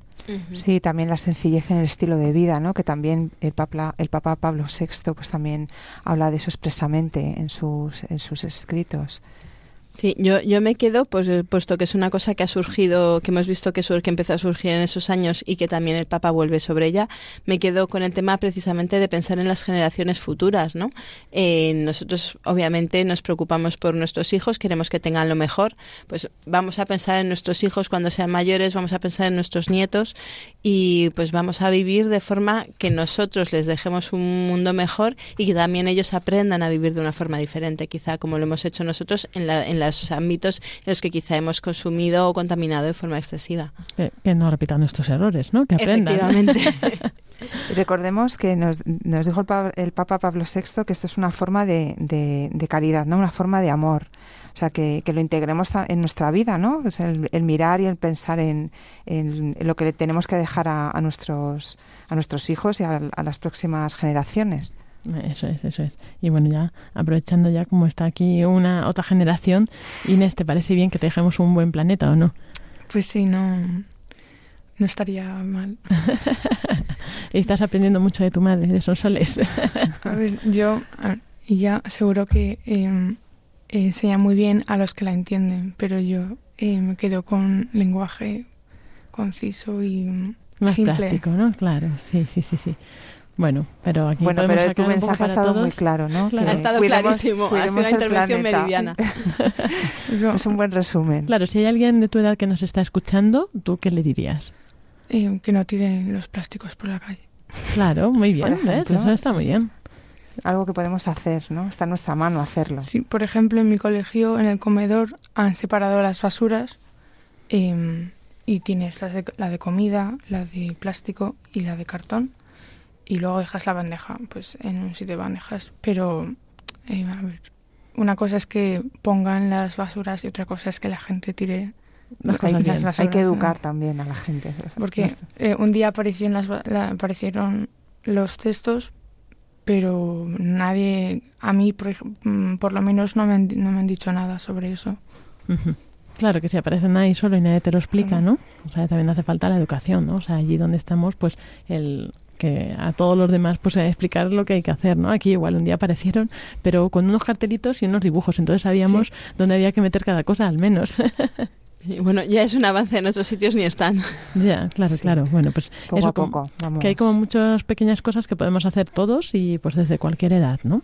Sí, también la sencillez en el estilo de vida, ¿no? Que también el Papa, el Papa Pablo VI, pues también habla de eso expresamente en sus, en sus escritos. Sí, yo, yo me quedo, pues eh, puesto que es una cosa que ha surgido, que hemos visto que, sur, que empezó a surgir en esos años y que también el Papa vuelve sobre ella, me quedo con el tema precisamente de pensar en las generaciones futuras, ¿no? Eh, nosotros obviamente nos preocupamos por nuestros hijos, queremos que tengan lo mejor, pues vamos a pensar en nuestros hijos cuando sean mayores, vamos a pensar en nuestros nietos y pues vamos a vivir de forma que nosotros les dejemos un mundo mejor y que también ellos aprendan a vivir de una forma diferente, quizá como lo hemos hecho nosotros en la, en la ámbitos en los que quizá hemos consumido o contaminado de forma excesiva. Que, que no repitan nuestros errores, ¿no? Que aprendan. Efectivamente. Recordemos que nos, nos dijo el, pa- el Papa Pablo VI que esto es una forma de, de- de caridad, ¿no? Una forma de amor. O sea, que, que lo integremos en nuestra vida, ¿no? O sea, el, el mirar y el pensar en, en- en lo que le tenemos que dejar a, a nuestros, a nuestros hijos y a, a las próximas generaciones. Eso es, eso es. Y bueno, ya aprovechando ya como está aquí una otra generación, Inés, ¿te parece bien que te dejemos un buen planeta o no? Pues sí, no, no estaría mal. Estás aprendiendo mucho de tu madre, de esos soles. A ver, yo, ya seguro que eh, enseña muy bien a los que la entienden, pero yo eh, me quedo con lenguaje conciso y Más simple. práctico, ¿no? Claro, sí, sí, sí, sí. Bueno, pero aquí Bueno, podemos pero tu mensaje ha estado todos. muy claro, ¿no? Claro. Que ha estado cuidemos- clarísimo, ha sido una intervención planeta. meridiana. Es un buen resumen. Claro, si hay alguien de tu edad que nos está escuchando, ¿tú qué le dirías? eh, que no tiren los plásticos por la calle. Claro, muy bien, ¿ves? ejemplo, Eso está muy bien. Algo que podemos hacer, ¿no? Está en nuestra mano hacerlo. Sí, por ejemplo, en mi colegio, en el comedor, han separado las basuras eh, y tienes las de- la de comida, la de plástico y la de cartón. Y luego dejas la bandeja, pues en un sitio de bandejas. Pero, eh, a ver, una cosa es que pongan las basuras y otra cosa es que la gente tire Las hay, las hay que basuras, ¿no? educar también a la gente. Porque eh, un día aparecieron, las, ba- la- aparecieron los cestos, pero nadie, a mí por, mm, por lo menos no me, han, no me han dicho nada sobre eso. Claro, que si aparecen ahí solo y nadie te lo explica, ¿no? O sea, también hace falta la educación, ¿no? O sea, allí donde estamos, pues el que a todos los demás pues explicar lo que hay que hacer, ¿no? Aquí igual un día aparecieron, pero con unos cartelitos y unos dibujos, entonces sabíamos dónde había que meter cada cosa al menos. Y bueno, ya es un avance en otros sitios ni están. ya, claro, Sí. claro. Bueno, pues Poco eso a como- poco. Vamos. que hay como muchas pequeñas cosas que podemos hacer todos y pues desde cualquier edad, ¿no?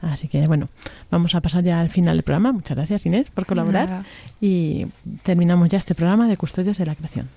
Así que bueno, vamos a pasar ya al final del programa. Muchas gracias Inés por colaborar Nada. y terminamos ya este programa de Custodios de la Creación.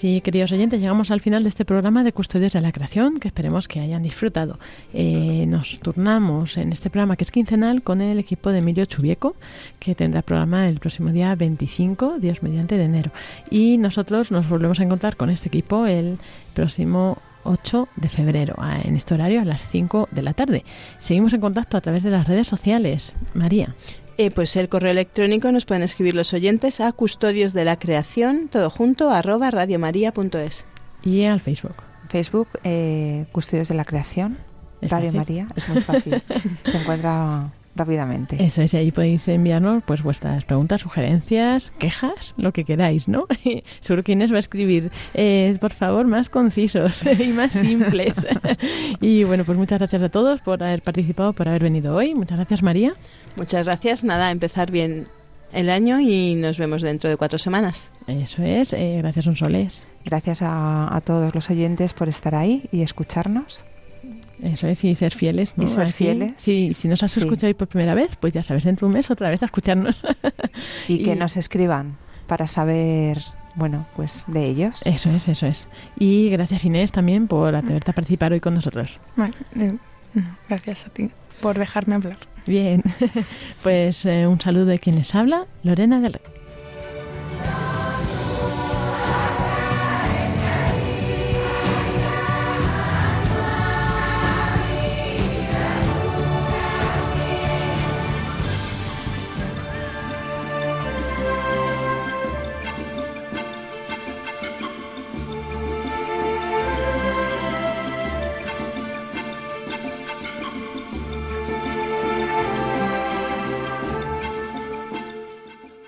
Así, queridos oyentes, llegamos al final de este programa de Custodios de la Creación, que esperemos que hayan disfrutado. Eh, nos turnamos en este programa, que es quincenal, con el equipo de Emilio Chubieco, que tendrá programa el próximo día 25, Dios mediante, de enero. Y nosotros nos volvemos a encontrar con este equipo el próximo 8 de febrero, en este horario a las 5 de la tarde. Seguimos en contacto a través de las redes sociales. María. Eh, pues el correo electrónico nos pueden escribir los oyentes a custodios de la creación, todo junto, arroba radiomaria.es. Y al Facebook. Facebook, eh, Custodios de la Creación, Es Radio fácil. María, es muy fácil. Se encuentra rápidamente. Eso es, y ahí podéis enviarnos pues vuestras preguntas, sugerencias, quejas, lo que queráis, ¿no? Seguro que Inés va a escribir, eh, por favor, más concisos y más simples. y bueno, pues muchas gracias a todos por haber participado, por haber venido hoy. Muchas gracias, María. Muchas gracias. Nada, empezar bien el año y nos vemos dentro de cuatro semanas. Eso es, eh, gracias un soles. Gracias a, a todos los oyentes por estar ahí y escucharnos. Eso es, y ser fieles. ¿no? Y ser fieles. Sí, si nos has Sí. escuchado hoy por primera vez, pues ya sabes, dentro de un mes otra vez a escucharnos. Y, que nos escriban para saber, bueno, pues de ellos. Eso es, eso es. Y gracias Inés también por atreverte a participar hoy con nosotros. No, gracias a ti por dejarme hablar. Bien, pues eh, un saludo de quien les habla, Lorena del Rey.